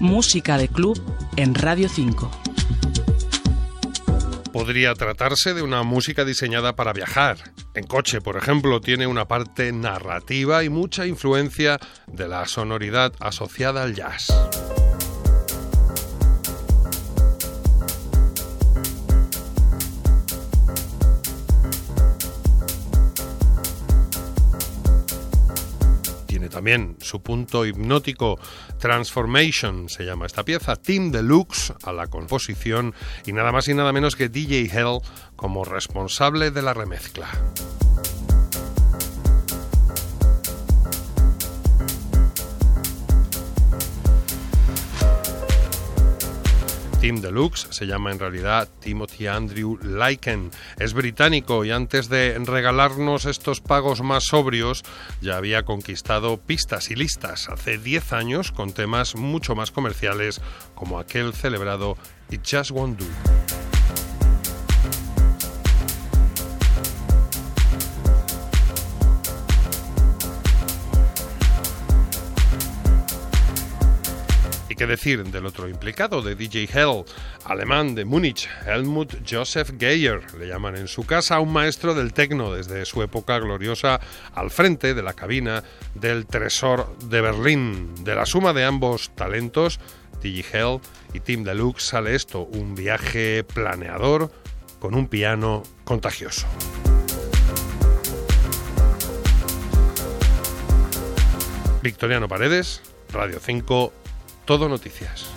Música de club en Radio 5. Podría tratarse de una música diseñada para viajar. En coche, por ejemplo, tiene una parte narrativa y mucha influencia de la sonoridad asociada al jazz. También su punto hipnótico Transformation se llama esta pieza, Team Deluxe a la composición y nada más y nada menos que DJ Hell como responsable de la remezcla. Team Deluxe, se llama en realidad Timothy Andrew Lyken. Es británico y antes de regalarnos estos pagos más sobrios ya había conquistado pistas y listas hace 10 años con temas mucho más comerciales como aquel celebrado It Just Won't Do. Qué decir del otro implicado, de DJ Hell, alemán de Múnich, Helmut Joseph Geyer, le llaman en su casa, un maestro del tecno desde su época gloriosa al frente de la cabina del Tresor de Berlín. De la suma de ambos talentos, DJ Hell y Team Deluxe, sale esto, un viaje planeador con un piano contagioso. Victoriano Paredes, Radio 5, todo Noticias.